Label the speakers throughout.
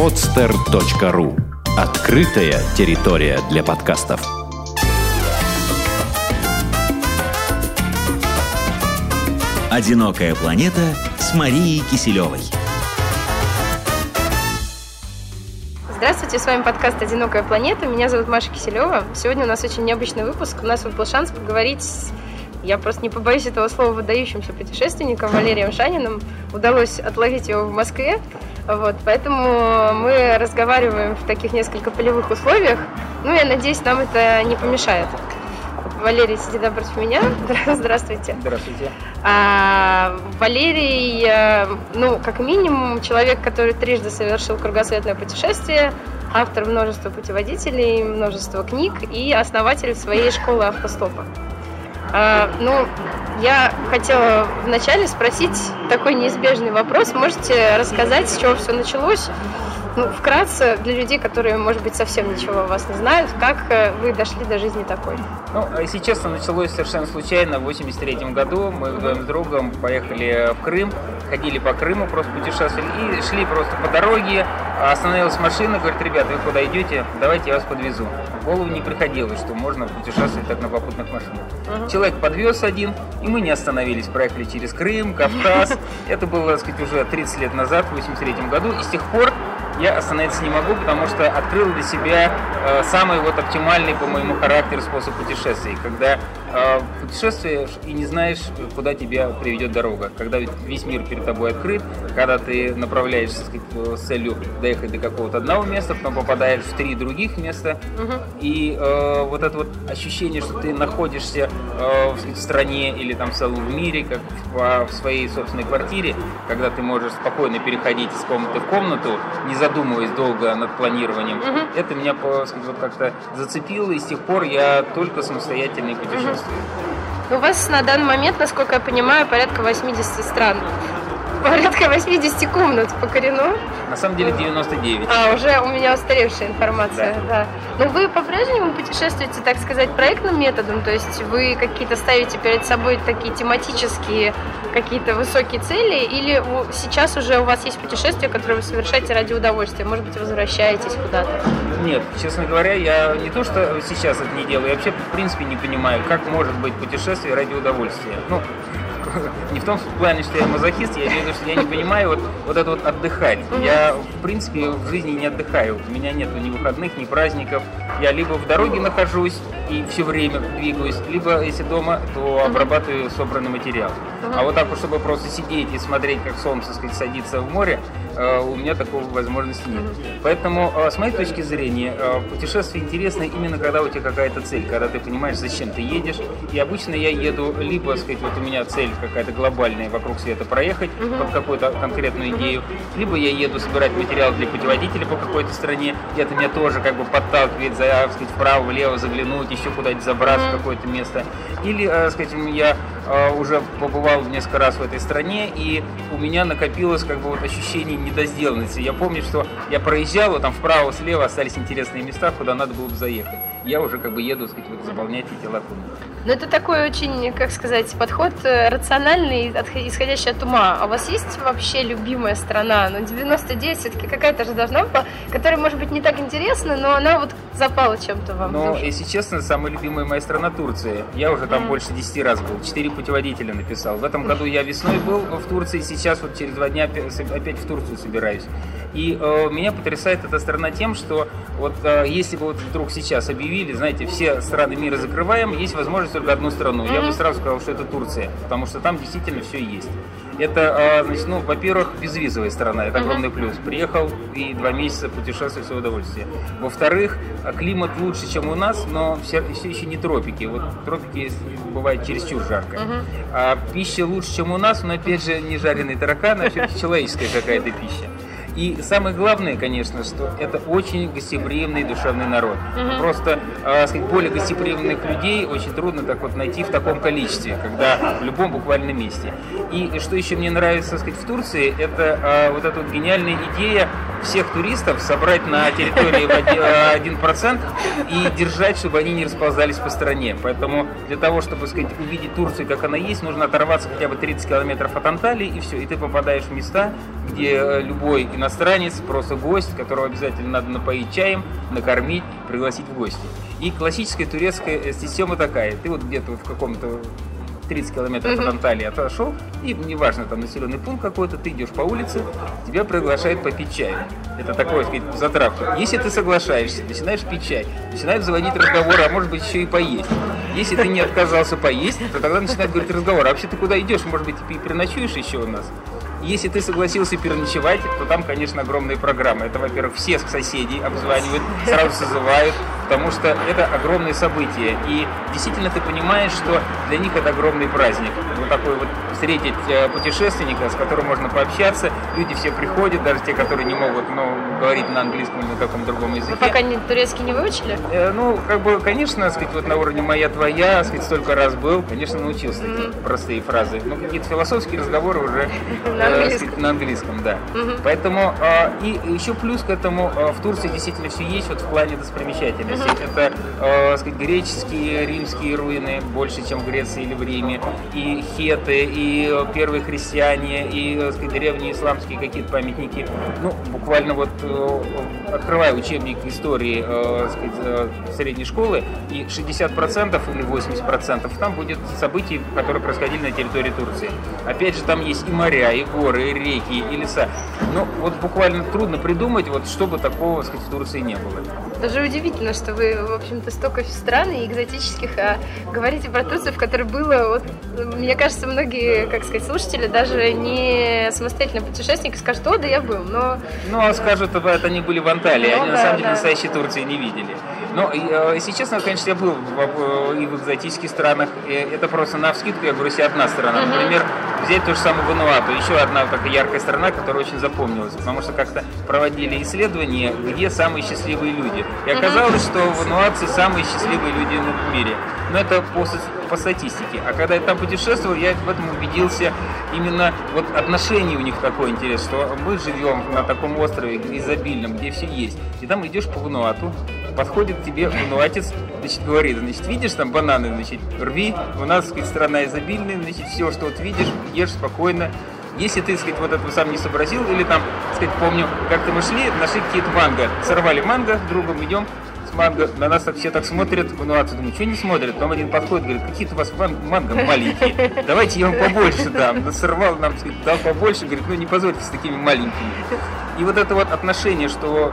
Speaker 1: podster.ru Открытая территория для подкастов.
Speaker 2: «Одинокая планета» с Марией Киселевой.
Speaker 3: Здравствуйте, с вами подкаст «Одинокая планета». Меня зовут Маша Киселева. Сегодня у нас очень необычный выпуск. У нас вот был шанс поговорить с я просто не побоюсь этого слова выдающимся путешественником Валерием Шаниным. Удалось отловить его в Москве. Вот, поэтому мы разговариваем в таких несколько полевых условиях. Ну, я надеюсь, нам это не помешает. Валерий сидит напротив меня. Здравствуйте.
Speaker 4: Здравствуйте.
Speaker 3: А, Валерий, э, ну, как минимум, человек, который трижды совершил кругосветное путешествие, автор множества путеводителей, множества книг и основатель своей школы автостопа. А, ну, я хотела вначале спросить такой неизбежный вопрос. Можете рассказать, с чего все началось? Ну, вкратце, для людей, которые, может быть, совсем ничего о вас не знают, как э, вы дошли до жизни такой?
Speaker 4: Ну, если честно, началось совершенно случайно. В 83 году мы вдвоем с другом поехали в Крым, ходили по Крыму, просто путешествовали и шли просто по дороге. Остановилась машина, говорит, ребята, вы куда идете? Давайте я вас подвезу. В голову не приходилось, что можно путешествовать так на попутных машинах. Uh-huh. Человек подвез один, и мы не остановились. Проехали через Крым, Кавказ. Это было, так сказать, уже 30 лет назад, в 83 году. И с тех пор я остановиться не могу, потому что открыл для себя э, самый вот оптимальный по моему характеру способ путешествий, когда путешествуешь и не знаешь, куда тебя приведет дорога, когда весь мир перед тобой открыт, когда ты направляешься с целью доехать до какого-то одного места, потом попадаешь в три других места, угу. и э, вот это вот ощущение, что ты находишься э, в стране или там в целом в мире, как в, в своей собственной квартире, когда ты можешь спокойно переходить из комнаты в комнату, не за задумываясь долго над планированием. Угу. Это меня вот как-то зацепило, и с тех пор я только самостоятельный путешествую.
Speaker 3: Угу. У вас на данный момент, насколько я понимаю, порядка 80 стран порядка 80 комнат покорено.
Speaker 4: На самом деле 99.
Speaker 3: А, уже у меня устаревшая информация, да. да. Но вы по-прежнему путешествуете, так сказать, проектным методом, то есть вы какие-то ставите перед собой такие тематические какие-то высокие цели, или сейчас уже у вас есть путешествия, которые вы совершаете ради удовольствия, может быть, возвращаетесь куда-то?
Speaker 4: Нет, честно говоря, я не то, что сейчас это не делаю, я вообще в принципе не понимаю, как может быть путешествие ради удовольствия. Ну, не в том плане, что я мазохист, я имею в виду, что я не понимаю вот, вот это вот отдыхать. Я, в принципе, в жизни не отдыхаю. У меня нет ни выходных, ни праздников. Я либо в дороге нахожусь и все время двигаюсь, либо, если дома, то обрабатываю собранный материал. А вот так вот, чтобы просто сидеть и смотреть, как солнце, сказать, садится в море, э, у меня такой возможности нет. Поэтому, э, с моей точки зрения, э, путешествие интересно именно когда у тебя какая-то цель, когда ты понимаешь, зачем ты едешь. И обычно я еду либо, сказать, вот у меня цель какая-то глобальная вокруг света проехать uh-huh. под какую-то конкретную идею, либо я еду собирать материал для путеводителя по какой-то стране, и это меня тоже как бы подталкивает, за, сказать, вправо, влево заглянуть, еще куда-нибудь забраться uh-huh. в какое-то место. Или, э, сказать, я уже побывал несколько раз в этой стране, и у меня накопилось как бы вот ощущение недосделанности. Я помню, что я проезжал, вот там вправо-слева остались интересные места, куда надо было бы заехать. Я уже как бы еду, сказать, вот, заполнять эти лакуны.
Speaker 3: Ну, это такой очень, как сказать, подход э, рациональный, исходящий от ума. А у вас есть вообще любимая страна? Ну, 99 все-таки какая-то же должна быть, которая, может быть, не так интересна, но она вот запала чем-то вам.
Speaker 4: Ну, если честно, самая любимая моя страна Турция. Я уже там mm. больше 10 раз был, 4 путеводителя написал. В этом году я весной был в Турции, сейчас вот через два дня опять в Турцию собираюсь. И э, меня потрясает эта страна тем, что вот э, если бы вот вдруг сейчас объявили, знаете, все страны мира закрываем, есть возможность только одну страну. Я бы сразу сказал, что это Турция, потому что там действительно все есть. Это, э, значит, ну, во-первых, безвизовая страна, это огромный плюс. Приехал и два месяца путешествовать в удовольствие. Во-вторых, климат лучше, чем у нас, но все, все еще не тропики. Вот тропики бывает чересчур жарко. Uh-huh. А пища лучше, чем у нас, но опять же не жареный таракан, а все-таки человеческая какая-то пища. И самое главное, конечно, что это очень гостеприимный душевный народ. Угу. Просто, э, сказать, более гостеприимных людей очень трудно так вот найти в таком количестве, когда в любом буквально месте. И что еще мне нравится, сказать, в Турции, это э, вот эта вот гениальная идея всех туристов собрать на территории в 1% и держать, чтобы они не расползались по стране. Поэтому для того, чтобы сказать, увидеть Турцию, как она есть, нужно оторваться хотя бы 30 километров от Анталии, и все. И ты попадаешь в места, где э, любой иностранец, просто гость, которого обязательно надо напоить чаем, накормить, пригласить в гости. И классическая турецкая система такая. Ты вот где-то вот в каком-то 30 километров от Анталии отошел, и неважно, там населенный пункт какой-то, ты идешь по улице, тебя приглашают попить чай. Это такое, сказать, затравка. Если ты соглашаешься, начинаешь пить чай, начинают заводить разговоры, а может быть еще и поесть. Если ты не отказался поесть, то тогда начинают говорить разговор. А вообще ты куда идешь? Может быть, ты переночуешь еще у нас? Если ты согласился переночевать, то там, конечно, огромные программы. Это, во-первых, всех соседей обзванивают, сразу созывают, потому что это огромные события. И действительно ты понимаешь, что для них это огромный праздник. Вот такой вот встретить э, путешественника, с которым можно пообщаться. Люди все приходят, даже те, которые не могут ну, говорить на английском или на каком другом языке. Вы
Speaker 3: пока не, турецкий не выучили?
Speaker 4: Э, ну, как бы, конечно, сказать, вот на уровне моя твоя, сказать, столько раз был, конечно, научился mm-hmm. простые фразы. Но какие-то философские разговоры уже английском. на английском, да. Поэтому э, и еще плюс к этому э, в Турции действительно все есть вот в плане достопримечательностей. Угу. Это э, сказать, греческие, римские руины больше, чем в Греции или в Риме, и хеты, и первые христиане, и э, сказать, древние исламские какие-то памятники. Ну, буквально вот э, открывая учебник истории э, сказать, э, средней школы, и 60% или 80% там будет событий, которые происходили на территории Турции. Опять же, там есть и моря, и горы, и реки, и леса. Ну, вот буквально трудно придумать, вот чтобы такого, сказать, в Турции не было.
Speaker 3: Даже удивительно, что вы, в общем-то, столько стран и экзотических, а говорите про Турцию, в которой было, вот, мне кажется, многие, как сказать, слушатели, даже не самостоятельно путешественники, скажут, о, да я был, но...
Speaker 4: Ну, а скажут, это они были в Анталии, ну, они да, на самом деле да. настоящей Турции не видели. Но, э, если честно, конечно, я был и в экзотических странах. Это просто на вскидку, я говорю, себе одна страна. Например, взять ту же самую Вануату. Еще одна такая яркая страна, которая очень запомнилась. Потому что как-то проводили исследования, где самые счастливые люди. И оказалось, что вануатцы самые счастливые люди в мире. Но это по, по статистике. А когда я там путешествовал, я в этом убедился. Именно вот отношение у них такое интересное, что мы живем на таком острове изобильном, где все есть. И там идешь по Вануату, подходит тебе вануатец, значит, говорит, значит, видишь там бананы, значит, рви, у нас, сказать, страна изобильная, значит, все, что вот видишь, ешь спокойно. Если ты, сказать, вот это сам не сообразил, или там, сказать, помню, как-то мы шли, нашли какие-то манго, сорвали манго, другом идем, с манго, на нас все так смотрят, ну, а думаю, ничего не смотрят, потом один подходит, говорит, какие-то у вас манго маленькие, давайте я вам побольше дам, сорвал нам, сказать, дал побольше, говорит, ну не позорьтесь с такими маленькими. И вот это вот отношение, что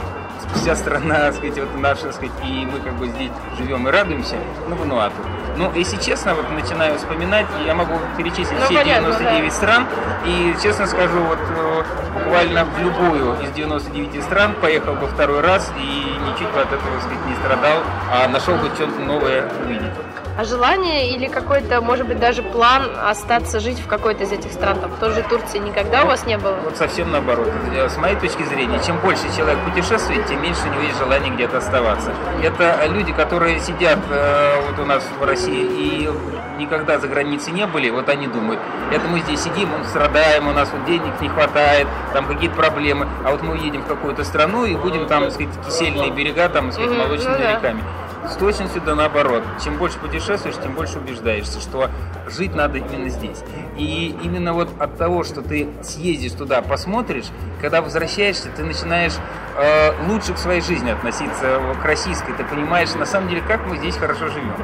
Speaker 4: вся страна, так сказать, вот наша, так сказать, и мы как бы здесь живем и радуемся, ну, Вануату. Ну, если честно, вот начинаю вспоминать, я могу перечислить ну, все понятно, 99 да. стран, и честно скажу, вот э, буквально в любую из 99 стран поехал бы второй раз и ничуть бы от этого, сказать, не страдал, а нашел бы что-то новое увидеть.
Speaker 3: А желание или какой-то, может быть, даже план остаться жить в какой-то из этих стран, там, в той же Турции, никогда у вас не было?
Speaker 4: Вот совсем наоборот. С моей точки зрения, чем больше человек путешествует, тем меньше у него есть желание где-то оставаться. Это люди, которые сидят э, вот у нас в России и никогда за границей не были, вот они думают, это мы здесь сидим, страдаем, у нас вот денег не хватает, там какие-то проблемы, а вот мы уедем в какую-то страну и будем там, так сказать, кисельные берега, там, так сказать, молочными ну, реками. С точностью да наоборот. Чем больше путешествуешь, тем больше убеждаешься, что жить надо именно здесь. И именно вот от того, что ты съездишь туда, посмотришь, когда возвращаешься, ты начинаешь э, лучше к своей жизни относиться, к российской. Ты понимаешь, на самом деле, как мы здесь хорошо живем.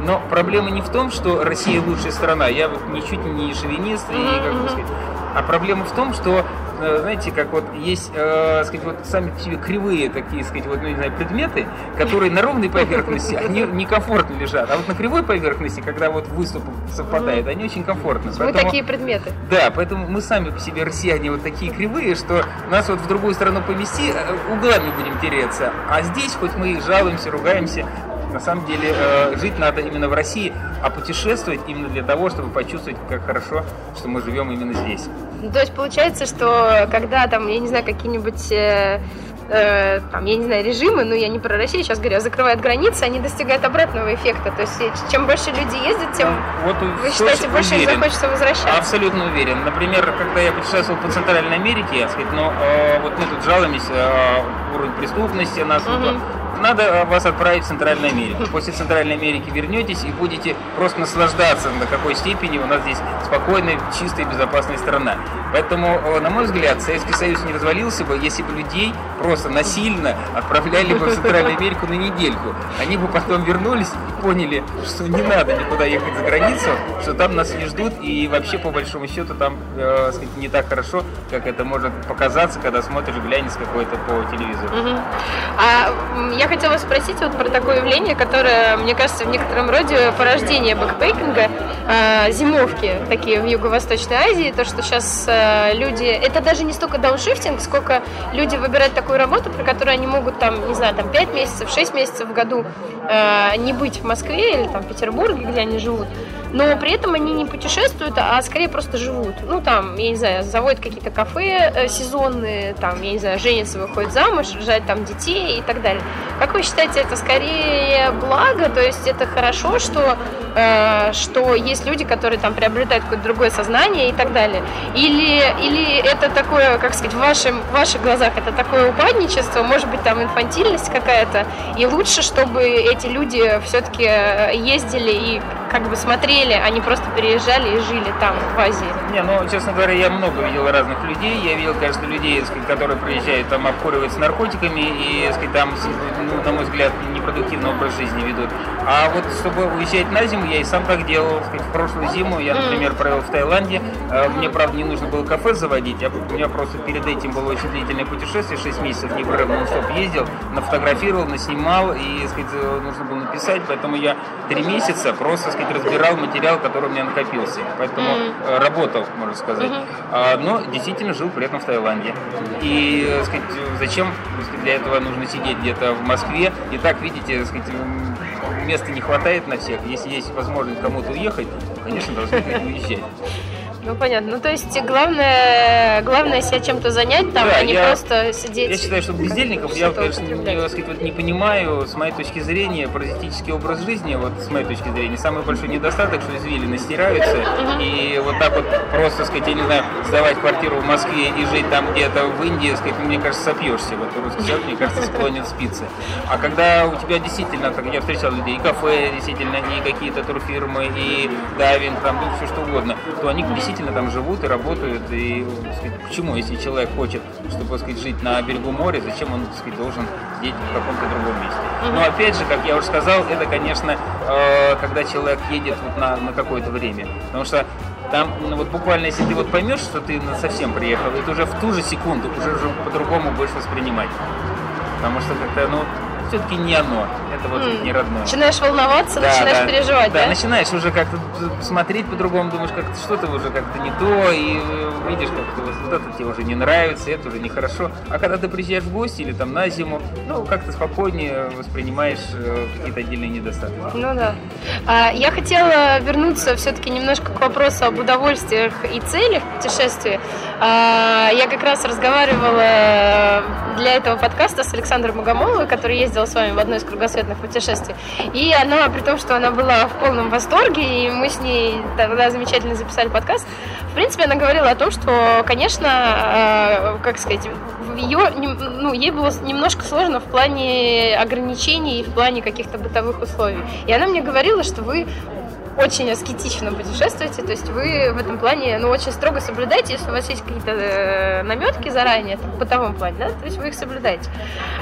Speaker 4: Но проблема не в том, что Россия лучшая страна. Я вот ничуть не шовинист, и, как бы сказать, а проблема в том, что Э, знаете, как вот есть, э, сказать, вот сами по себе кривые такие, сказать, вот, ну, не знаю, предметы, которые на ровной поверхности, они некомфортно лежат, а вот на кривой поверхности, когда вот выступ совпадает, они очень комфортно.
Speaker 3: Мы такие предметы.
Speaker 4: Да, поэтому мы сами по себе россияне вот такие кривые, что нас вот в другую страну помести, э, углами будем тереться, а здесь хоть мы и жалуемся, ругаемся, на самом деле э, жить надо именно в России, а путешествовать именно для того, чтобы почувствовать, как хорошо, что мы живем именно здесь.
Speaker 3: То есть получается, что когда там, я не знаю, какие-нибудь э, э, там, я не знаю, режимы, но я не про Россию сейчас говорю, а закрывают границы, они достигают обратного эффекта. То есть чем больше люди ездят, тем
Speaker 4: Ну, вот
Speaker 3: вы считаете, больше
Speaker 4: уверен.
Speaker 3: захочется возвращаться.
Speaker 4: Абсолютно уверен. Например, когда я путешествовал по Центральной Америке, я сказать, ну, э, вот мы тут жалуемся, э, уровень преступности, нас
Speaker 3: Мгм.
Speaker 4: Надо э, вас отправить в Центральную Америку. После Центральной Америки вернетесь и будете просто наслаждаться, на какой степени у нас здесь спокойная, чистая безопасная страна. Поэтому, э, на мой взгляд, Советский Союз не развалился бы, если бы людей просто насильно отправляли бы в Центральную Америку на недельку. Они бы потом вернулись и поняли, что не надо никуда ехать за границу, что там нас не ждут, и вообще, по большому счету, там э, сказать, не так хорошо, как это может показаться, когда смотришь глянец какой-то по телевизору.
Speaker 3: Мгм. А м, я хотела спросить вот про такое явление, которое, мне кажется, в некотором роде порождение бэкпейкинга, э, зимовки такие в Юго-Восточной Азии, то, что сейчас люди, это даже не столько дауншифтинг, сколько люди выбирают такую работу, при которой они могут там, не знаю, там 5 месяцев, 6 месяцев в году э, не быть в Москве или там в Петербурге, где они живут, но при этом они не путешествуют, а скорее просто живут. Ну, там, я не знаю, заводят какие-то кафе э, сезонные, там, я не знаю, женятся, выходят замуж, рожают там детей и так далее. Как вы считаете, это скорее благо, то есть это хорошо, что, что есть люди, которые там приобретают какое-то другое сознание и так далее? Или, или это такое, как сказать, в, вашем, в ваших глазах это такое упадничество, может быть, там инфантильность какая-то, и лучше, чтобы эти люди все-таки ездили и как бы смотрели, а не просто переезжали и жили там, в Азии.
Speaker 4: Не, ну, честно говоря, я много видел разных людей. Я видел, конечно, людей, сказать, которые приезжают, там, обкуриваются наркотиками и, сказать, там, ну, на мой взгляд, непродуктивный образ жизни ведут. А вот, чтобы уезжать на зиму, я и сам так делал. Сказать, в прошлую зиму я, например, провел в Таиланде. Э, Мне, правда, не нужно было кафе заводить. Я, у меня просто перед этим было очень длительное путешествие, 6 месяцев непрерывно нон-стоп ездил, нафотографировал, наснимал и, так сказать, э, нужно было написать. Поэтому я 3 месяца просто, так сказать, разбирал материал, который у меня накопился. Поэтому э, работал, можно сказать. А, но действительно жил при этом в Таиланде. И, так сказать, зачем сказать, для этого нужно сидеть где-то в Москве? И так, видите, так сказать, места не хватает на всех. Если есть возможность кому-то уехать, то, конечно, должны уезжать.
Speaker 3: Ну, понятно. Ну, то есть, главное, главное себя чем-то занять там,
Speaker 4: Да,
Speaker 3: а не
Speaker 4: я-
Speaker 3: просто сидеть.
Speaker 4: Я считаю, что бездельников я, конечно, не, сказать, вот не понимаю. С моей точки зрения, паразитический образ жизни, вот с моей точки зрения, самый большой недостаток, что извилины стираются. И вот так вот просто, сказать, я не знаю, сдавать квартиру в Москве и жить там где-то в Индии, сказать, мне кажется, сопьешься. Вот русский человек, мне кажется, склонен спиться. А когда у тебя действительно, как я встречал людей, и кафе, действительно, и какие-то турфирмы, и дайвинг, там, ну, все что угодно, то они действительно там живут и работают. И, сказать, почему, если человек хочет, чтобы, сказать, жить на берегу моря, зачем он, сказать, должен сидеть в каком-то другом месте? Но опять же, как я уже сказал, это, конечно, э, когда человек едет вот на, на какое-то время. Потому что там, ну, вот буквально, если ты вот поймешь, что ты совсем приехал, это уже в ту же секунду уже, уже по-другому будешь воспринимать. Потому что как-то, ну, все-таки не оно. Это вот
Speaker 3: М.
Speaker 4: не родное.
Speaker 3: Начинаешь волноваться,
Speaker 4: Да,
Speaker 3: начинаешь
Speaker 4: да.
Speaker 3: переживать, да?
Speaker 4: Да, начинаешь уже как-то смотреть по-другому, думаешь, как-то что-то уже как-то не то, и э, видишь, как-то вот, вот это тебе уже не нравится, это уже нехорошо. А когда ты приезжаешь в гости или там на зиму, ну, как-то спокойнее воспринимаешь э, какие-то отдельные недостатки.
Speaker 3: Ну да. А, я хотела вернуться все-таки немножко к вопросу об удовольствиях и целях путешествия. А, я как раз разговаривала для этого подкаста с Александром Магомоловой, который ездил с вами в одно из кругосветных путешествий. И она, при том, что она была в полном восторге, и мы с ней тогда замечательно записали подкаст, в принципе, она говорила о том, что, конечно, э, как сказать, ее, ну, ей было немножко сложно в плане ограничений и в плане каких-то бытовых условий. И она мне говорила, что вы очень аскетично путешествуете, то есть вы в этом плане, ну, очень строго соблюдаете, если у вас есть какие-то э, наметки заранее, там, в бытовом плане, да, то есть вы их соблюдаете.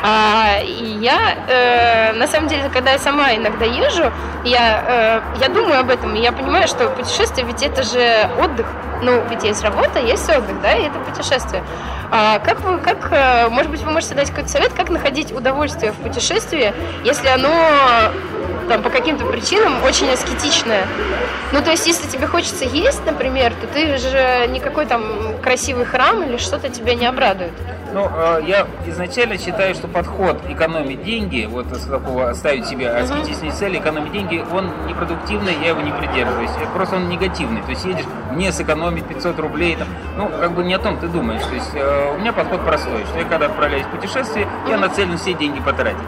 Speaker 3: А, и я, э, на самом деле, когда я сама иногда езжу, я, э, я думаю об этом, и я понимаю, что путешествие ведь это же отдых, ну, ведь есть работа, есть отдых, да, и это путешествие. А как вы, как, э, может быть, вы можете дать какой-то совет, как находить удовольствие в путешествии, если оно там по каким-то причинам очень аскетичное. Ну, то есть, если тебе хочется есть, например, то ты же никакой там красивый храм или что-то тебя не обрадует.
Speaker 4: Ну, э, я изначально считаю, что подход экономить деньги, вот с такого ставить себе аскетичные цели, экономить деньги, он непродуктивный, я его не придерживаюсь. Просто он негативный. То есть едешь, мне сэкономить 500 рублей, там, ну, как бы не о том ты думаешь. То есть э, у меня подход простой, что я когда отправляюсь в путешествие, я нацелен все деньги потратить.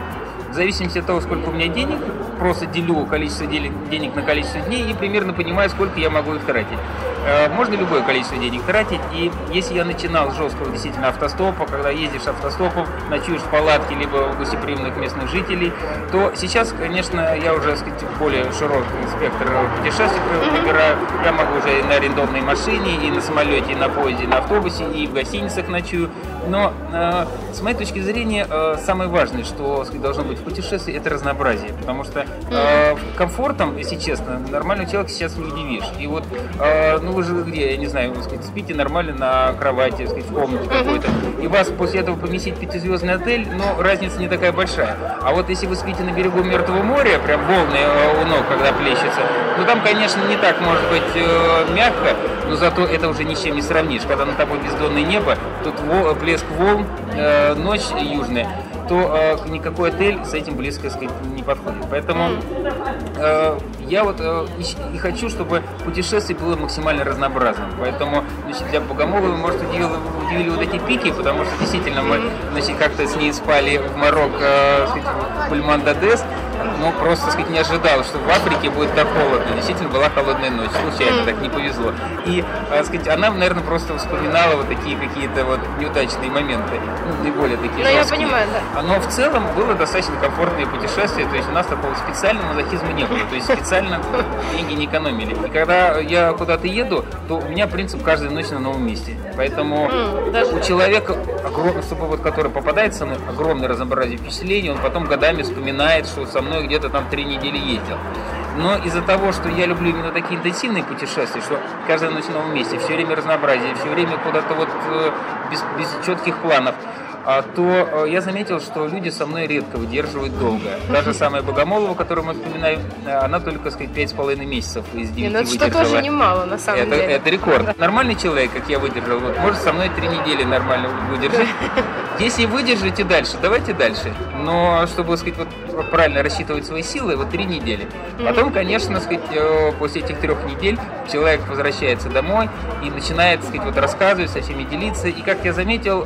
Speaker 4: В зависимости от того, сколько у меня денег, просто делю количество денег на количество дней и примерно понимаю, сколько я могу их тратить. Э, можно любое количество денег тратить, и если я начинал с жесткого действительно автостопа, когда ездишь автостопом, ночуешь в палатке, либо у гостеприимных местных жителей, то сейчас, конечно, я уже, так сказать, более широкий спектр путешествий выбираю. Я могу уже и на арендованной машине, и на самолете, и на поезде, и на автобусе, и в гостиницах ночую. Но э, с моей точки зрения, э, самое важное, что сказать, должно быть в путешествии, это разнообразие. Потому что э, комфортом, если честно, нормального человека сейчас не удивишь. И вот, э, ну вы же где, я не знаю, вы, сказать, спите нормально на кровати, сказать, в комнате какой-то, и вас после этого поместить в пятизвездный отель, но разница не такая большая. А вот если вы спите на берегу Мертвого моря, прям волны э, у ног, когда плещется, ну там, конечно, не так может быть э, мягко, но зато это уже ни с чем не сравнишь. Когда на тобой бездонное небо, тут плеск волн, э, ночь южная, то э, никакой отель с этим близко сказать, не подходит. Поэтому э, я вот э, и, и хочу, чтобы путешествие было максимально разнообразным. Поэтому значит, для Богомолова, может, удивили, удивили вот эти пики, потому что действительно мы значит, как-то с ней спали в Марокко, э, в Пульман-Дадес, ну, просто, сказать, не ожидал, что в Африке будет так холодно. Действительно, была холодная ночь. Случайно так не повезло. И, так сказать, она, наверное, просто вспоминала вот такие какие-то вот неудачные моменты. Ну, не более такие
Speaker 3: Ну, я понимаю, да.
Speaker 4: Но в целом было достаточно комфортное путешествие. То есть у нас такого специального мазохизма не было. То есть специально деньги не экономили. И когда я куда-то еду, то у меня принцип каждую ночь на новом месте. Поэтому у человека, чтобы вот, который попадается на огромное разнообразие впечатлений, он потом годами вспоминает, что со мной где-то там три недели ездил. Но из-за того, что я люблю именно такие интенсивные путешествия, что ночь в новом месте, все время разнообразие, все время куда-то вот э, без, без четких планов, а, то э, я заметил, что люди со мной редко выдерживают долго. Даже самая Богомолова, которую мы вспоминаем, э, она только, сказать, пять с половиной месяцев из 9
Speaker 3: ну, это
Speaker 4: выдержала.
Speaker 3: что тоже немало, на самом
Speaker 4: это,
Speaker 3: деле.
Speaker 4: Это рекорд. Нормальный человек, как я выдержал, вот, может со мной три недели нормально выдержать. Если выдержите дальше, давайте дальше. Но чтобы, сказать, вот правильно рассчитывать свои силы, вот три недели. Потом, конечно, сказать, э, после этих трех недель человек возвращается домой и начинает, сказать, вот рассказывать, со всеми делиться. И как я заметил,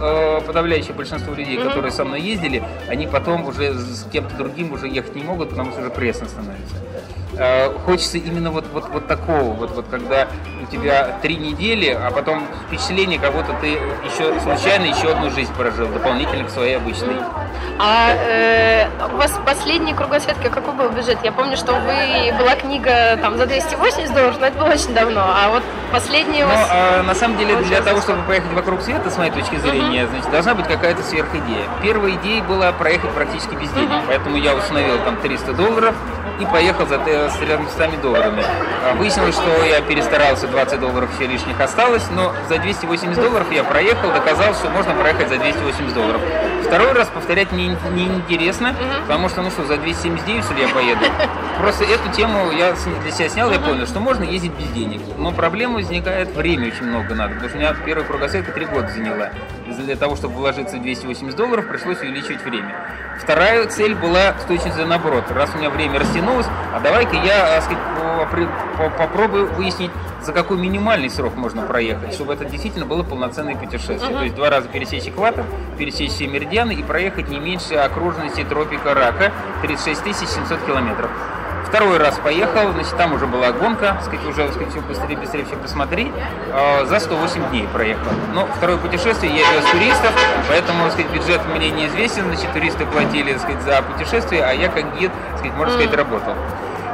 Speaker 4: подавляющее большинство людей, которые со мной ездили, они потом уже с кем-то другим уже ехать не могут, потому что уже пресно становится. Э, хочется именно вот, вот, вот такого, вот, вот когда у тебя три недели, а потом впечатление, как будто ты еще случайно еще одну жизнь прожил, дополнительно к своей обычной.
Speaker 3: А э, у вас последний кругосветка какой был бюджет? Я помню, что вы была книга там за 280 долларов, но это было очень давно. А вот последний у
Speaker 4: вас...
Speaker 3: Ну,
Speaker 4: а, на самом деле, для того, чтобы поехать вокруг света, с моей точки зрения, uh-huh. значит, должна быть какая-то сверхидея. Первая идея была проехать практически без денег, uh-huh. поэтому я установил там 300 долларов и поехал за 300 долларами. А, выяснилось, что я перестарался, 20 долларов еще лишних осталось, но за 280 долларов я проехал, доказал, что можно проехать за 280 долларов. Второй раз повторять мне неинтересно, не uh-huh. потому что, ну что, за 279 что ли я поеду? Просто эту тему я для себя снял, я понял, что можно ездить без денег. Но проблема возникает, время очень много надо, потому что у меня первая кругосветка 3 года заняла. Для того, чтобы вложиться в 280 долларов, пришлось увеличивать время. Вторая цель была с точностью наоборот. Раз у меня время растянулось, а давай-ка я э, сказать, попробую выяснить, за какой минимальный срок можно проехать, чтобы это действительно было полноценное путешествие. Uh-huh. То есть два раза пересечь экватор, пересечь все меридианы и проехать не меньше окружности тропика Рака, 36 700 километров. Второй раз поехал, значит, там уже была гонка, сказать, уже сказать, все быстрее, быстрее все посмотреть. Э, за 108 дней проехал. Но второе путешествие я вез туристов, поэтому сказать, бюджет мне неизвестен, значит, туристы платили сказать, за путешествие, а я как гид, сказать, можно сказать, работал.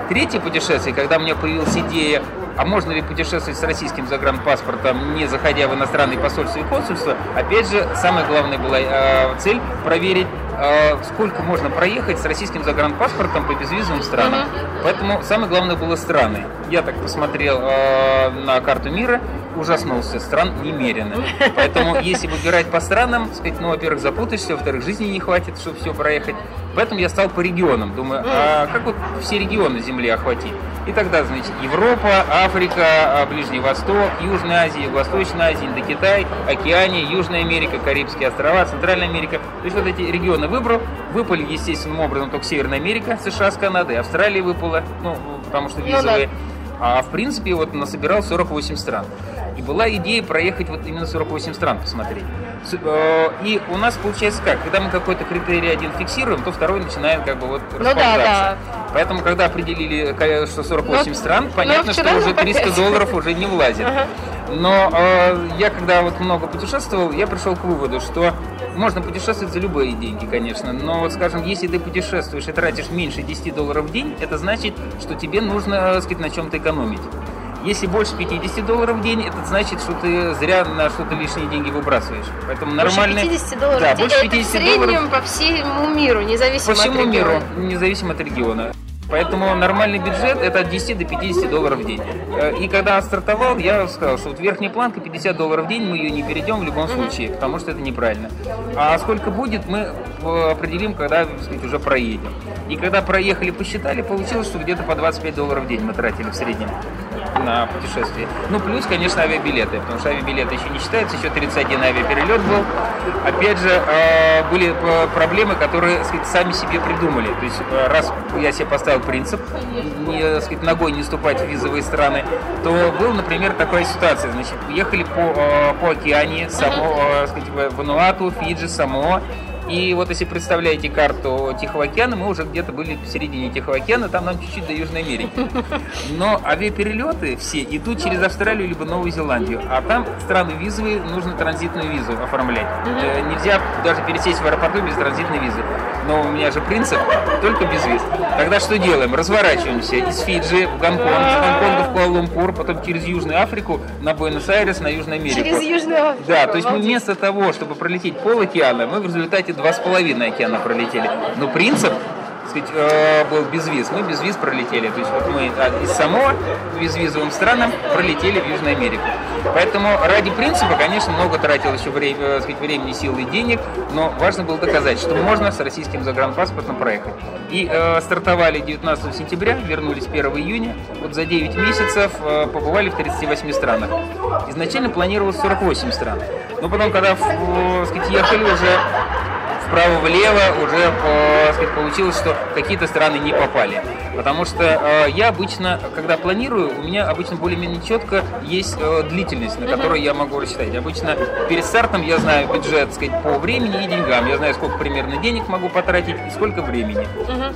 Speaker 4: Третье путешествие, когда у меня появилась идея, а можно ли путешествовать с российским загранпаспортом, не заходя в иностранные посольства и консульства, опять же, самая главная была э, цель проверить, э, сколько можно проехать с российским загранпаспортом по безвизовым странам. Uh-huh. Поэтому самое главное было страны. я так посмотрел э, на карту мира, ужаснулся, стран немерено. Поэтому, если выбирать по странам, сказать, ну, во-первых, запутаешься, во-вторых, жизни не хватит, чтобы все проехать. Поэтому я стал по регионам. Думаю, а как вот все регионы Земли охватить? И тогда, значит, Европа, Африка, а, Ближний Восток, Южная Азия, Восточная Азия, Индокитай, Океания, Южная Америка, Карибские острова, Центральная Америка. То есть вот эти регионы выбрал. Выпали естественным образом только Северная Америка, США с Канадой, Австралия выпала, ну, потому что визовые. А в принципе вот насобирал 48 стран. И была идея проехать вот именно 48 стран посмотреть. Э, и у нас получается как, когда мы какой-то критерий один фиксируем, то второй начинает как бы вот
Speaker 3: ну, да, да.
Speaker 4: Поэтому, когда определили, что 48 но, стран, понятно, что уже 300 долларов уже не влазит. Ага. Но э, я, когда вот много путешествовал, я пришел к выводу, что можно путешествовать за любые деньги, конечно. Но вот, скажем, если ты путешествуешь и тратишь меньше 10 долларов в день, это значит, что тебе нужно, так сказать, на чем-то экономить. Если больше 50 долларов в день, это значит, что ты зря на что-то лишние деньги выбрасываешь. Поэтому нормально.
Speaker 3: Больше 50 долларов да, в день, больше 50 это в среднем долларов... по всему миру, независимо
Speaker 4: по всему
Speaker 3: от
Speaker 4: региона. миру, независимо от региона. Поэтому нормальный бюджет это от 10 до 50 долларов в день. Э, и когда стартовал, я сказал, что вот верхняя планка 50 долларов в день, мы ее не перейдем в любом случае, потому что это неправильно. А сколько будет, мы э, определим, когда сказать, уже проедем. И когда проехали, посчитали, получилось, что где-то по 25 долларов в день мы тратили в среднем на путешествие. Ну, плюс, конечно, авиабилеты, потому что авиабилеты еще не считаются, еще 31 авиаперелет был. Опять же, э, были проблемы, которые, сказать, сами себе придумали. То есть, раз я себе поставил принцип не, сказать, ногой не ступать в визовые страны, то был, например, такая ситуация. Значит, ехали по, э, по океане, само, э, сказать, Вануату, Фиджи, Самоа, и вот если представляете карту Тихого океана, мы уже где-то были в середине Тихого океана, там нам чуть-чуть до Южной Америки. Но авиаперелеты все идут через Австралию либо Новую Зеландию, а там страны визовые, нужно транзитную визу оформлять. Э, нельзя даже пересесть в аэропорту без транзитной визы. Но у меня же принцип только без виз. Тогда что делаем? Разворачиваемся из Фиджи в Гонконг, с Гонконга в Куала-Лумпур, потом через Южную Африку на Буэнос-Айрес, на Южную Америку.
Speaker 3: Через Южную Африку.
Speaker 4: Да, то есть мы вместо того, чтобы пролететь пол океана, мы в результате два с половиной океана пролетели. Но принцип сказать, э, был без виз. Мы без виз пролетели. То есть вот мы из Самоа безвизовым странам пролетели в Южную Америку. Поэтому ради принципа, конечно, много тратил еще время, э, сказать, времени, сил и денег, но важно было доказать, что можно с российским загранпаспортом проехать. И э, стартовали 19 сентября, вернулись 1 июня. Вот за 9 месяцев э, побывали в 38 странах. Изначально планировалось 48 стран. Но потом, когда э, сказать, ехали уже вправо-влево уже э, сказать, получилось, что какие-то страны не попали. Потому что э, я обычно, когда планирую, у меня обычно более-менее четко есть э, длительность, на которую я могу рассчитать. Обычно перед стартом я знаю бюджет сказать, по времени и деньгам. Я знаю, сколько примерно денег могу потратить и сколько времени.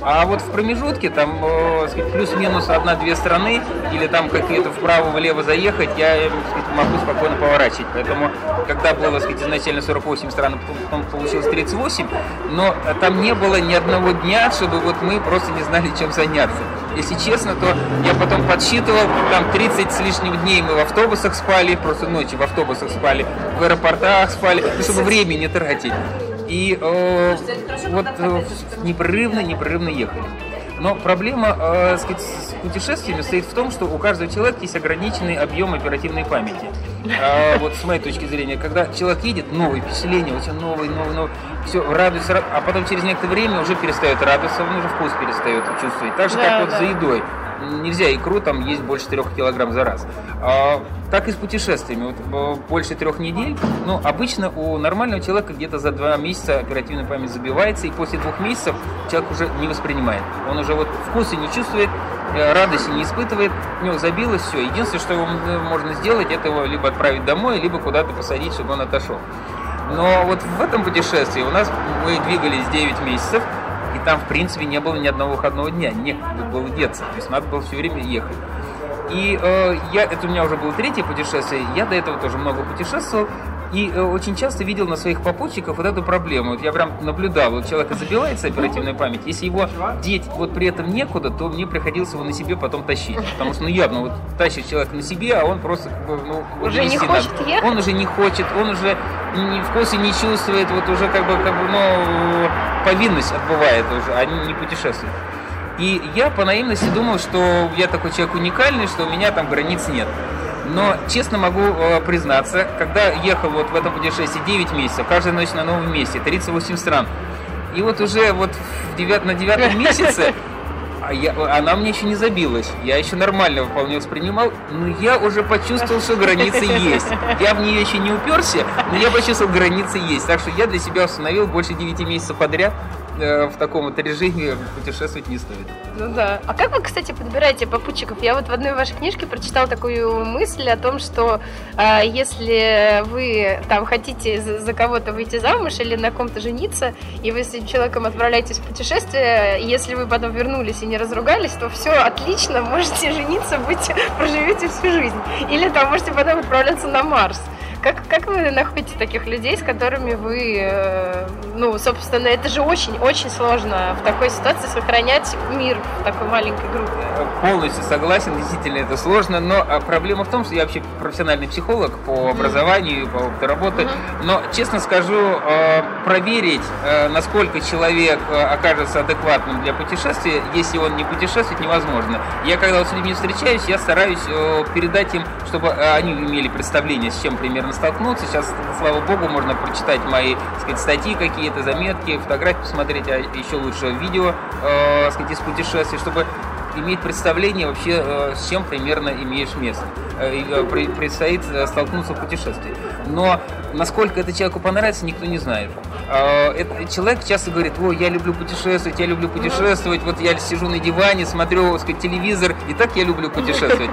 Speaker 4: А вот в промежутке, там, э, сказать, плюс-минус одна-две страны, или там какие-то вправо-влево заехать, я сказать, могу спокойно поворачивать. Поэтому, когда было сказать, изначально 48 стран, потом получилось 38, 8, но там не было ни одного дня, чтобы вот мы просто не знали, чем заняться. Если честно, то я потом подсчитывал, там 30 с лишним дней мы в автобусах спали, просто ночью в автобусах спали, в аэропортах спали, чтобы время не тратить. И э, вот э, непрерывно, непрерывно ехали. Но проблема э, с путешествиями стоит в том, что у каждого человека есть ограниченный объем оперативной памяти. А, вот с моей точки зрения, когда человек едет, новые впечатления, очень новый, новый, новый, все, радуется, а потом через некоторое время уже перестает радоваться, он уже вкус перестает чувствовать. Так же, да, как да. вот за едой нельзя икру там есть больше трех килограмм за раз. А, так и с путешествиями. Вот, больше трех недель. Ну, обычно у нормального человека где-то за два месяца оперативная память забивается, и после двух месяцев человек уже не воспринимает. Он уже вот вкуса не чувствует, э, радости не испытывает, у него забилось все. Единственное, что э, можно сделать, это его либо отправить домой, либо куда-то посадить, чтобы он отошел. Но вот в этом путешествии у нас мы двигались 9 месяцев, и там, в принципе, не было ни одного выходного дня, некуда было деться, то есть надо было все время ехать. И э, я, это у меня уже было третье путешествие, я до этого тоже много путешествовал, и э, очень часто видел на своих попутчиках вот эту проблему. Вот я прям наблюдал, вот человек забивается оперативная память, если его деть вот при этом некуда, то мне приходилось его на себе потом тащить. Потому что, ну, явно, вот тащит человек на себе, а он просто, как бы, ну,
Speaker 3: уже не хочет надо. ехать?
Speaker 4: Он уже не хочет, он уже ни вкуса не чувствует, вот уже как бы, как бы, ну, повинность отбывает уже, а не путешествует. И я по наивности думал, что я такой человек уникальный, что у меня там границ нет. Но честно могу э, признаться, когда ехал вот в этом путешествии 9 месяцев, каждая ночь на новом месте, 38 стран, и вот уже вот в девят, на девятом месяце а я, она мне еще не забилась. Я еще нормально вполне воспринимал, но я уже почувствовал, что границы есть. Я в нее еще не уперся, но я почувствовал, границы есть. Так что я для себя установил больше 9 месяцев подряд в таком вот режиме путешествовать не стоит.
Speaker 3: Ну да. А как вы, кстати, подбираете попутчиков? Я вот в одной вашей книжке прочитала такую мысль о том, что э, если вы там хотите за, за кого-то выйти замуж или на ком-то жениться, и вы с этим человеком отправляетесь в путешествие, если вы потом вернулись и не разругались, то все отлично, можете жениться, быть, проживете всю жизнь. Или там можете потом отправляться на Марс. Как, как вы находите таких людей, с которыми вы, э, ну, собственно, это же очень-очень сложно в такой ситуации сохранять мир в такой маленькой группе?
Speaker 4: Полностью согласен, действительно это сложно, но а, проблема в том, что я вообще профессиональный психолог по образованию, по опыту работы, но, честно скажу, э, проверить, э, насколько человек окажется адекватным для путешествия, если он не путешествует, невозможно. Я, когда с людьми встречаюсь, я стараюсь передать им, чтобы они имели представление, с чем примерно можно столкнуться. Сейчас, слава богу, можно прочитать мои сказать, статьи какие-то, заметки, фотографии посмотреть, а еще лучше видео э, сказать, из путешествий, чтобы иметь представление вообще, э, с чем примерно имеешь место. Э, э, предстоит столкнуться в путешествии. Но насколько это человеку понравится, никто не знает. Это, человек часто говорит, о, я люблю путешествовать, я люблю путешествовать, вот я сижу на диване, смотрю сказать, телевизор, и так я люблю путешествовать.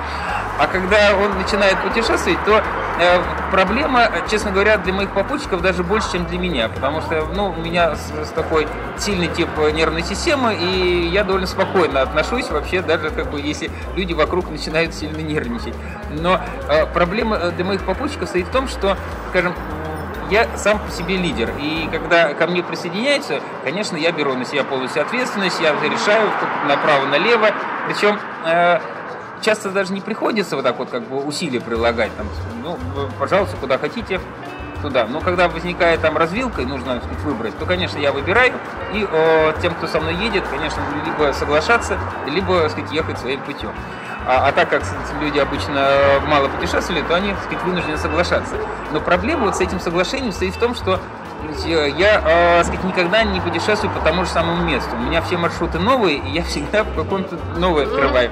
Speaker 4: А когда он начинает путешествовать, то э, проблема, честно говоря, для моих попутчиков даже больше, чем для меня, потому что ну, у меня с, с такой сильный тип нервной системы, и я довольно спокойно отношусь вообще, даже как бы если люди вокруг начинают сильно нервничать. Но э, проблема э, для моих попутчиков стоит в том, что, скажем, я сам по себе лидер. И когда ко мне присоединяются, конечно, я беру на себя полностью ответственность, я решаю направо-налево. Причем э, часто даже не приходится вот так вот как бы усилия прилагать. Там, ну, пожалуйста, куда хотите, туда. Но когда возникает там развилка и нужно сказать, выбрать, то, конечно, я выбираю. И э, тем, кто со мной едет, конечно, либо соглашаться, либо сказать, ехать своим путем. А, а так как люди обычно мало путешествовали, то они сказать, вынуждены соглашаться. Но проблема вот с этим соглашением стоит в том, что я, э, сказать, никогда не путешествую по тому же самому месту. У меня все маршруты новые, и я всегда в каком-то новое открываю.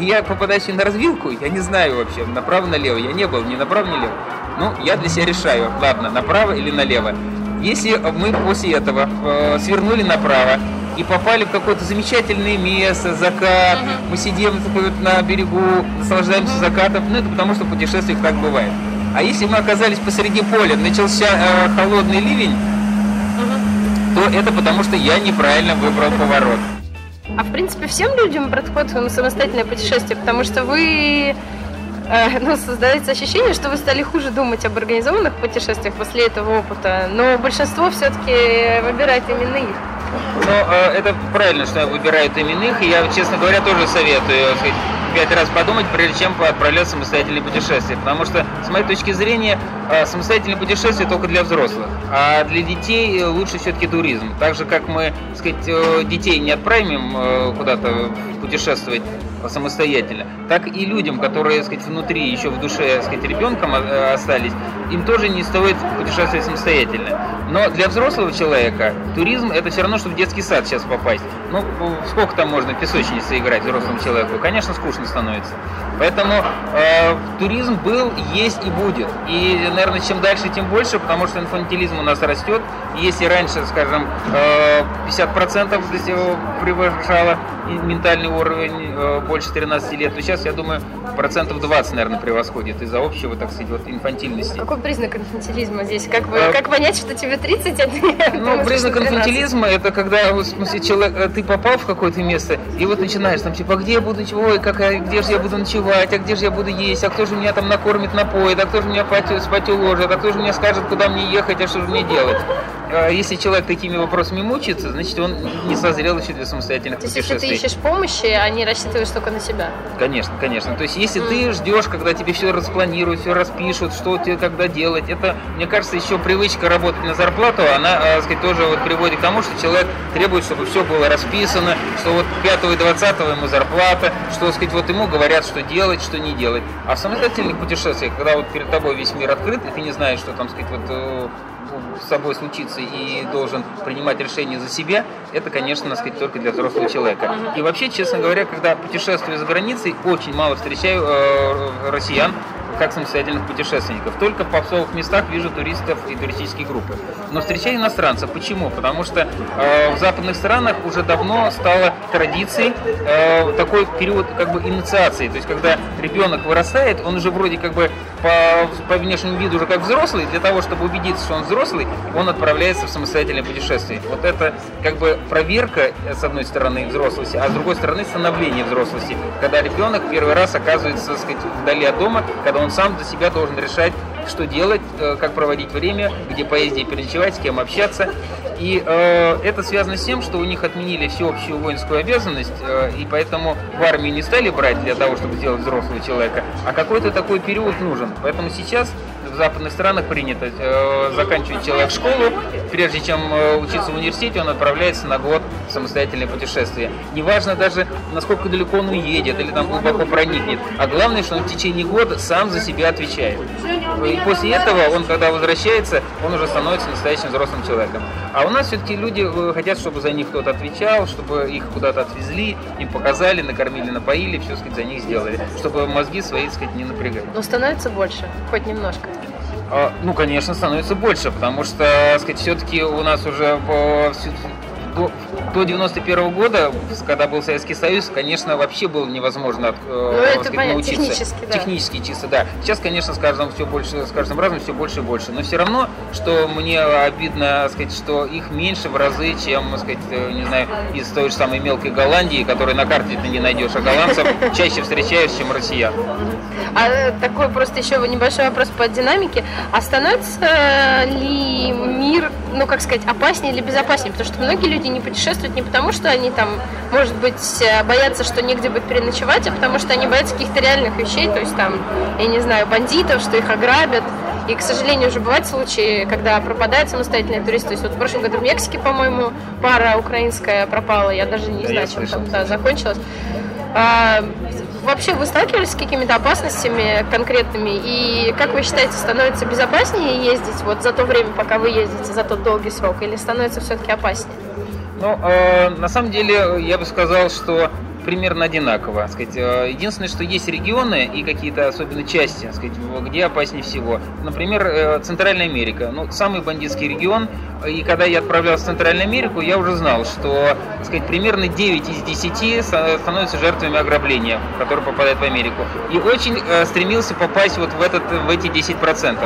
Speaker 4: И я попадаю на развилку, я не знаю вообще, направо-налево. Я не был ни направо, ни налево. Ну, я для себя решаю, ладно, направо или налево. Если мы после этого э, свернули направо и попали в какое-то замечательное место, закат, uh-huh. мы сидим вот на берегу, наслаждаемся uh-huh. закатом, ну это потому что в путешествиях так бывает. А если мы оказались посреди поля, начался э, холодный ливень, uh-huh. то это потому что я неправильно выбрал поворот.
Speaker 3: А в принципе всем людям подходит на самостоятельное путешествие, потому что вы э, ну, создается ощущение, что вы стали хуже думать об организованных путешествиях после этого опыта, но большинство все-таки выбирает именно их.
Speaker 4: Ну, э, это правильно, что выбирают именно их, и я, честно говоря, тоже советую сказать, пять раз подумать, прежде чем отправляться в самостоятельное путешествие. Потому что, с моей точки зрения, э, самостоятельное путешествие только для взрослых. А для детей лучше все-таки туризм. Так же, как мы, так сказать, э, детей не отправим куда-то путешествовать самостоятельно, так и людям, которые, так сказать, внутри, еще в душе, так сказать, ребенком остались, им тоже не стоит путешествовать самостоятельно. Но для взрослого человека туризм это все равно, что в детский сад сейчас попасть. Ну, сколько там можно в песочнице играть взрослому человеку? Конечно, скучно становится. Поэтому э, туризм был, есть и будет. И, наверное, чем дальше, тем больше, потому что инфантилизм у нас растет. Если раньше, скажем, э, 50% превышало ментальный уровень э, больше 13 лет, то сейчас, я думаю, процентов 20, наверное, превосходит из-за общего, так сказать, вот инфантильности.
Speaker 3: Какой признак инфантилизма здесь? Как, вы, э, как понять, что тебе 30, а ты
Speaker 4: Ну, признак инфантилизма это когда, в смысле, человек, э, ты попал в какое-то место, и вот начинаешь там, типа, а где я буду, ой, как, а где же я буду ночевать, а где же я буду есть, а кто же меня там накормит, напоит, а кто же меня спать уложит, а кто же мне скажет, куда мне ехать, а что же мне делать. Э, если человек такими вопросами мучается, значит, он не созрел еще для самостоятельных
Speaker 3: То есть, если ты ищешь помощи, а не рассчитываешь только на себя.
Speaker 4: Конечно, конечно. То есть, если ты ждешь, когда тебе все распланируют, все распишут, что тебе когда делать, это, мне кажется, еще привычка работать на зарплату, она, э, сказать, тоже вот приводит к тому, что человек требует, чтобы все было расписано, что вот 5 и 20 ему зарплата, что, сказать, вот ему говорят, что делать, что не делать. А в самостоятельных путешествиях, когда вот перед тобой весь мир открыт, и ты не знаешь, что там, сказать, вот э, с собой случится и должен принимать решения за себя, это, конечно, так сказать, только для взрослого человека. И вообще, честно говоря, когда путешествую за границей, очень мало встречаю э, россиян, как самостоятельных путешественников. Только в попсовых местах вижу туристов и туристические группы. Но встречаю иностранцев. Почему? Потому что э, в западных странах уже давно стало традицией э, такой период как бы инициации. То есть, когда ребенок вырастает, он уже вроде как бы по, по внешнему виду уже как взрослый. Для того, чтобы убедиться, что он взрослый, он отправляется в самостоятельное путешествие. Вот это как бы проверка, с одной стороны, взрослости, а с другой стороны, становление взрослости. Когда ребенок первый раз оказывается, так сказать, вдали от дома, когда он сам для себя должен решать, что делать, э, как проводить время, где поездить, переночевать, с кем общаться. И э, это связано с тем, что у них отменили всеобщую воинскую обязанность, э, и поэтому в армию не стали брать для того, чтобы сделать взрослого человека, а какой-то такой период нужен. Поэтому сейчас в западных странах принято э, заканчивать человек школу, прежде чем э, учиться в университете, он отправляется на год в самостоятельное путешествие. Неважно даже, насколько далеко он уедет или там глубоко проникнет, а главное, что он в течение года сам за себя отвечает. И после этого он, когда возвращается, он уже становится настоящим взрослым человеком. А у нас все-таки люди э, хотят, чтобы за них кто-то отвечал, чтобы их куда-то отвезли, им показали, накормили, напоили, все, сказать, за них сделали, чтобы мозги свои, сказать, не напрягали.
Speaker 3: Но становится больше, хоть немножко.
Speaker 4: А, Ну, конечно, становится больше, потому что, сказать, все-таки у нас уже до, до 91 года, когда был Советский Союз, конечно, вообще было невозможно э,
Speaker 3: Ну,
Speaker 4: сказать, научиться.
Speaker 3: технически, да.
Speaker 4: Технически чисто, да. Сейчас, конечно, с каждым все больше, с каждым разом все больше и больше. Но все равно, что мне обидно, сказать, что их меньше в разы, чем, сказать, э, не знаю, из той же самой мелкой Голландии, которой на карте ты не найдешь, а голландцев чаще встречаешь, чем россиян.
Speaker 3: А э, такой просто еще небольшой вопрос по динамике. А становится ли мир, ну как сказать, опаснее или безопаснее? Потому что многие люди не путешествуют не потому, что они там, может быть, э, боятся, что негде будет переночевать, а потому что они боятся каких-то реальных вещей, то есть там, я не знаю, бандитов, что их ограбят. И, к сожалению, уже бывают случаи, когда пропадают самостоятельные туристы. То есть вот в прошлом году в Мексике, по-моему, пара украинская пропала. Я даже не
Speaker 4: Да,
Speaker 3: знаю, чем там да, закончилось. А, вообще вы сталкивались с какими-то опасностями конкретными? И как вы считаете, становится безопаснее ездить вот за то время, пока вы ездите, за тот долгий срок, или становится все-таки опаснее?
Speaker 4: Ну, э, на самом деле, я бы сказал, что примерно одинаково. Сказать. Э, Единственное, что есть регионы и какие-то особенно части, сказать, где опаснее всего. Например, э, Центральная Америка. Ну, самый бандитский регион. И когда я отправлялся в Центральную Америку, я уже знал, что сказать, примерно 9 из 10 со- становятся жертвами ограбления, которые попадают в Америку. И очень э, стремился попасть вот в, этот, в эти 10%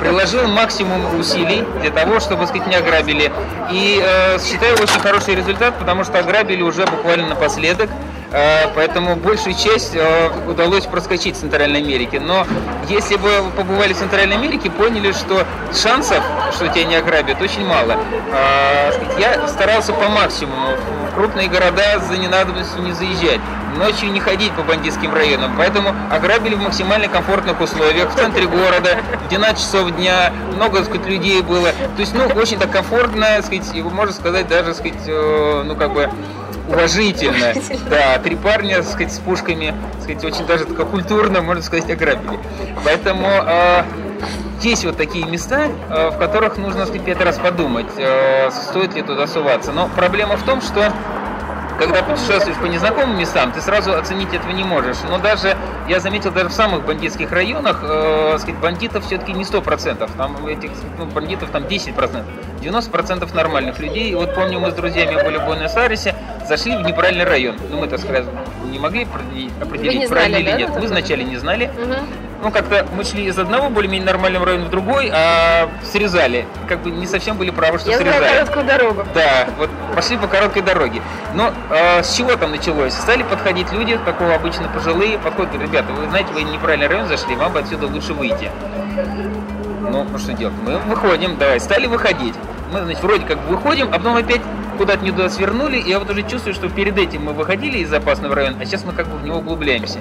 Speaker 4: приложил максимум усилий для того, чтобы, сказать, не ограбили. И э, считаю очень хороший результат, потому что ограбили уже буквально напоследок. Э, Поэтому большую часть э, удалось проскочить в Центральной Америке. Но если бы вы побывали в Центральной Америке, поняли, что шансов, что тебя не ограбят, очень мало. Э, Я старался по максимуму в крупные города за ненадобностью не заезжать, ночью не ходить по бандитским районам. Поэтому ограбили в максимально комфортных условиях, в центре города, в 12 часов дня, много так сказать, людей было. То есть, ну, очень так комфортно, так сказать, можно сказать, даже, так сказать, ну, как бы уважительно. Да, три парня, так сказать, с пушками, так сказать, очень даже так культурно, можно сказать, ограбили. Поэтому э, есть вот такие места, э, в которых нужно, так сказать, пять раз подумать, э, стоит ли туда суваться. Но проблема в том, что когда путешествуешь по незнакомым местам, ты сразу оценить этого не можешь. Но даже, я заметил, даже в самых бандитских районах, э, сказать, бандитов все-таки не 100%. Там этих ну, бандитов там 10%. 90% нормальных людей. И вот помню, мы с друзьями были в Буэнос-Айресе, зашли в неправильный район. Ну, мы, так сказать, не могли определить,
Speaker 3: Вы не знали,
Speaker 4: правильно или
Speaker 3: да,
Speaker 4: нет. Мы
Speaker 3: район?
Speaker 4: вначале не знали. Ну, как-то мы шли из одного более-менее нормального района в другой, а срезали. Как бы не совсем были правы, что
Speaker 3: Я
Speaker 4: срезали.
Speaker 3: короткую дорогу.
Speaker 4: Да, вот пошли по короткой дороге. Но э, с чего там началось? Стали подходить люди, такого обычно пожилые, подходят, говорят, ребята, вы знаете, вы неправильный район зашли, вам бы отсюда лучше выйти. Ну, ну что делать? Мы выходим, давай, стали выходить. мы, значит, вроде как выходим, а потом опять куда-то не туда свернули, и я вот уже чувствую, что перед этим мы выходили из опасного района, а сейчас мы как бы в него углубляемся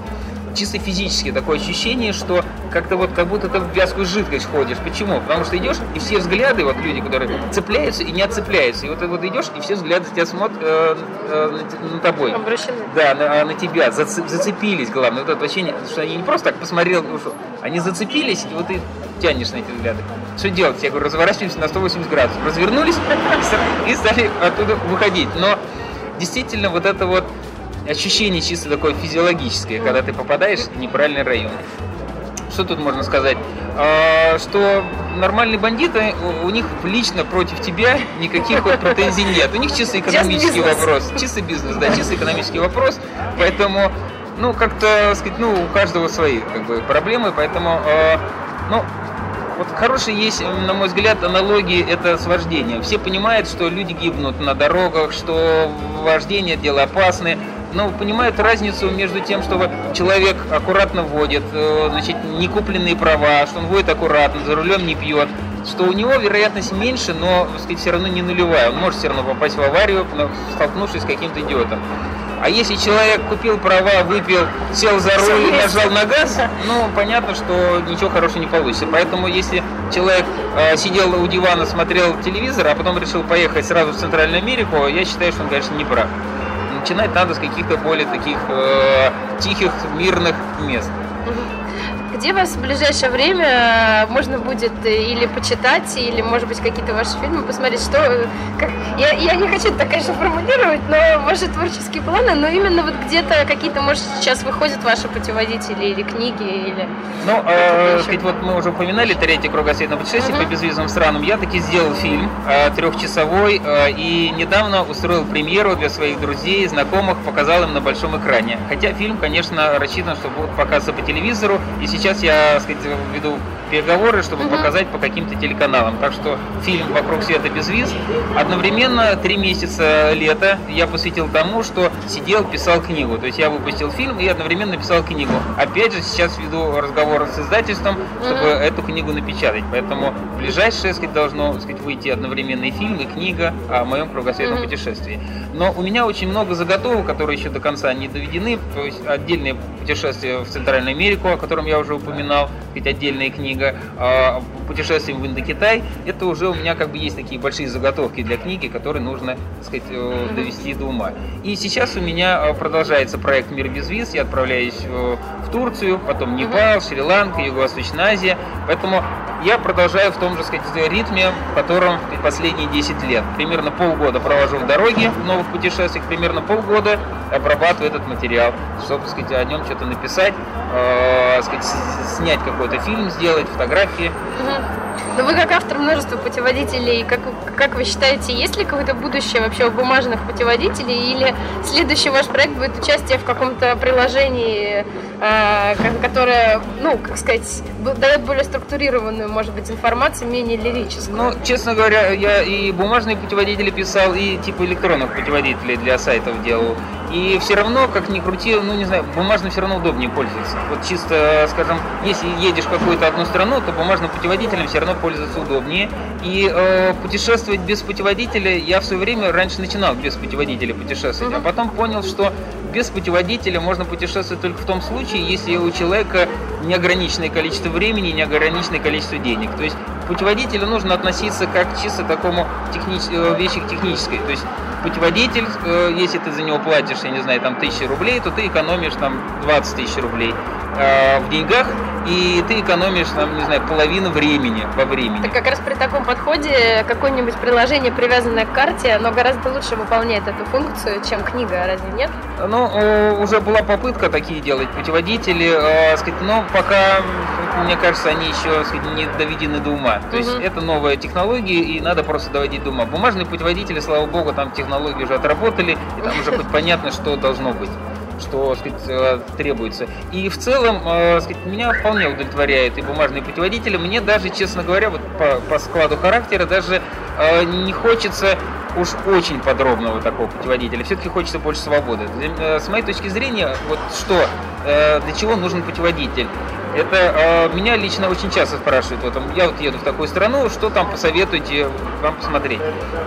Speaker 4: чисто физически такое ощущение, что как-то вот как будто ты в вязкую жидкость ходишь. Почему? Потому что идешь, и все взгляды, вот люди, которые цепляются и не отцепляются. И вот ты вот идешь, и все взгляды тебя смотрят э, э, на, на тобой.
Speaker 3: Обращены.
Speaker 4: Да, на, на тебя. Зацеп, зацепились, главное. Вот это ощущение, что они не просто так посмотрел, ушел. Они зацепились, и вот ты тянешь на эти взгляды. Что делать? Я говорю, разворачиваемся на 180 градусов. Развернулись и стали оттуда выходить. Но действительно вот это вот ощущение чисто такое физиологическое, когда ты попадаешь в неправильный район. Что тут можно сказать? А, что нормальные бандиты, у, них лично против тебя никаких вот претензий нет. У них чисто экономический вопрос. Чисто бизнес, да, чисто экономический вопрос. Поэтому, ну, как-то, сказать, ну, у каждого свои как бы, проблемы, поэтому, э, ну, вот хорошие есть, на мой взгляд, аналогии это с вождением. Все понимают, что люди гибнут на дорогах, что вождение дело опасное ну, понимают разницу между тем, что человек аккуратно водит, э, значит, не купленные права, что он водит аккуратно, за рулем не пьет, что у него вероятность меньше, но, так сказать, все равно не нулевая. Он может все равно попасть в аварию, столкнувшись с каким-то идиотом. А если человек купил права, выпил, сел за руль и нажал на газ, ну, понятно, что ничего хорошего не получится. Поэтому, если человек э, сидел у дивана, смотрел телевизор, а потом решил поехать сразу в Центральную Америку, я считаю, что он, конечно, не прав начинать надо с каких-то более таких э, тихих, мирных мест.
Speaker 3: Где вас в ближайшее время можно будет или почитать, или, может быть, какие-то ваши фильмы посмотреть, что... Э, как, я, я не хочу так, конечно, формулировать, но ваши творческие планы, но именно вот где-то какие-то, может, сейчас выходят ваши путеводители или книги, или...
Speaker 4: Ну, э, ведь вот мы уже упоминали третий кругосветное путешествие uh-huh. по безвизовым странам. Я таки сделал фильм э, трехчасовой э, и недавно устроил премьеру для своих друзей, знакомых, показал им на большом экране. Хотя фильм, конечно, рассчитан, что будет показываться по телевизору, и сейчас сейчас я, так сказать, веду переговоры, чтобы угу. показать по каким-то телеканалам. Так что фильм «Вокруг света без виз». Одновременно три месяца лета я посвятил тому, что сидел, писал книгу. То есть я выпустил фильм и одновременно писал книгу. Опять же, сейчас веду разговор с издательством, чтобы угу. эту книгу напечатать. Поэтому в ближайшее, сказать, должно сказать, выйти одновременно и фильм, и книга о моем кругосветном угу. путешествии. Но у меня очень много заготовок, которые еще до конца не доведены. То есть отдельное путешествие в Центральную Америку, о котором я уже упоминал, ведь отдельная книга, а, путешествием в Индокитай, это уже у меня как бы есть такие большие заготовки для книги, которые нужно, так сказать, э, довести до ума. И сейчас у меня э, продолжается проект «Мир без виз», я отправляюсь э, в Турцию, потом Непал, Шри-Ланка, Юго-Восточная Азия, поэтому я продолжаю в том же, сказать, ритме, в котором последние 10 лет. Примерно полгода провожу в дороге в новых путешествиях, примерно полгода обрабатываю этот материал, чтобы, сказать, о нем что-то написать, э, сказать, снять какой-то фильм, сделать фотографии. Угу.
Speaker 3: Ну вы как автор множества путеводителей, как, как вы считаете, есть ли какое-то будущее вообще у бумажных путеводителей или следующий ваш проект будет участие в каком-то приложении, э, которое, ну, как сказать, дает более структурированную, может быть, информацию, менее лирическую?
Speaker 4: Ну, честно говоря, я и бумажные путеводители писал, и типа электронных путеводителей для сайтов делал. И все равно, как ни крути, ну не знаю, бумажным все равно удобнее пользоваться. Вот чисто, скажем, если едешь в какую-то одну страну, то бумажным путеводителем все равно пользоваться удобнее. И э, путешествовать без путеводителя я в свое время раньше начинал без путеводителя путешествовать, а потом понял, что без путеводителя можно путешествовать только в том случае, если у человека неограниченное количество времени, неограниченное количество денег. То есть к путеводителю нужно относиться как чисто такому технич... Э, вещи технической. То есть путеводитель, э, если ты за него платишь, я не знаю, там тысячи рублей, то ты экономишь там 20 тысяч рублей э, в деньгах, и ты экономишь, там, не знаю, половину времени во времени.
Speaker 3: Так как раз при таком подходе какое-нибудь приложение, привязанное к карте, оно гораздо лучше выполняет эту функцию, чем книга, разве нет?
Speaker 4: Ну, уже была попытка такие делать путеводители, э, сказать, но пока, мне кажется, они еще сказать, не доведены до ума. То угу. есть это новая технология, и надо просто доводить до ума. Бумажные путеводители, слава богу, там технологии уже отработали, и там уже хоть понятно, что должно быть что сказать, э, требуется. И в целом э, сказать, меня вполне удовлетворяют и бумажные путеводители. Мне даже, честно говоря, вот по, по складу характера даже э, не хочется уж очень подробного такого путеводителя. Все-таки хочется больше свободы. С моей точки зрения, вот что, для чего нужен путеводитель? Это э, меня лично очень часто спрашивают, вот, я вот еду в такую страну, что там посоветуете вам посмотреть.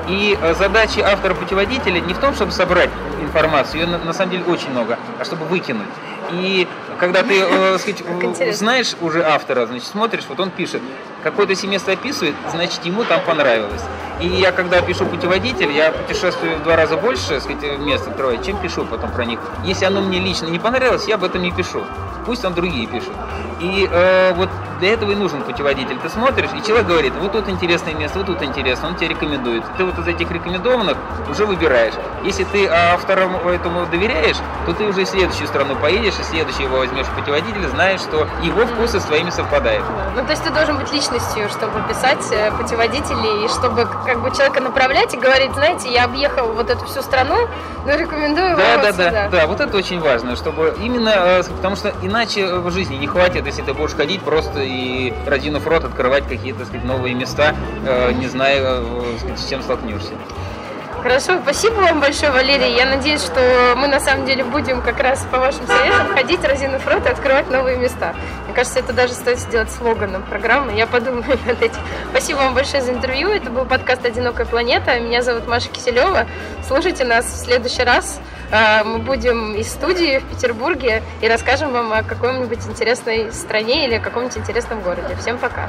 Speaker 4: И э, задача автора путеводителя не в том, чтобы собрать информацию, ее на, на самом деле очень много, а чтобы выкинуть. И когда ты э, сказать, знаешь уже автора, значит, смотришь, вот он пишет, какое-то семейство описывает, значит, ему там понравилось. И я, когда пишу путеводитель, я путешествую в два раза больше, сказать, мест открываю, чем пишу потом про них. Если оно мне лично не понравилось, я об этом не пишу. Пусть там другие пишут. И э, вот для этого и нужен путеводитель. Ты смотришь, и человек говорит, вот тут интересное место, вот тут интересно, он тебе рекомендует. Ты вот из этих рекомендованных уже выбираешь. Если ты авторам этому доверяешь, то ты уже в следующую страну поедешь, и следующий его возьмешь в путеводитель, знаешь, что его вкусы с твоими совпадают.
Speaker 3: Ну, то есть ты должен быть личностью, чтобы писать э, путеводители, и чтобы как бы человека направлять и говорить, знаете, я объехал вот эту всю страну, но рекомендую
Speaker 4: да,
Speaker 3: вам
Speaker 4: да,
Speaker 3: вот
Speaker 4: да,
Speaker 3: сюда.
Speaker 4: да, вот это очень важно, чтобы именно, э, потому что иначе в жизни не хватит, если ты будешь ходить просто и разинув рот открывать какие-то сказать, новые места, э, не зная, э, сказать, с чем столкнешься.
Speaker 3: Хорошо, спасибо вам большое, Валерий. Я надеюсь, что мы на самом деле будем как раз по вашим советам ходить, разинув рот и открывать новые места. Мне кажется, это даже стоит сделать слоганом программы. Я подумаю над этим. Спасибо вам большое за интервью. Это был подкаст «Одинокая планета». Меня зовут Маша Киселева. Слушайте нас в следующий раз. А, мы будем из студии в Петербурге и расскажем вам о какой-нибудь интересной стране или о каком-нибудь интересном городе. Всем пока!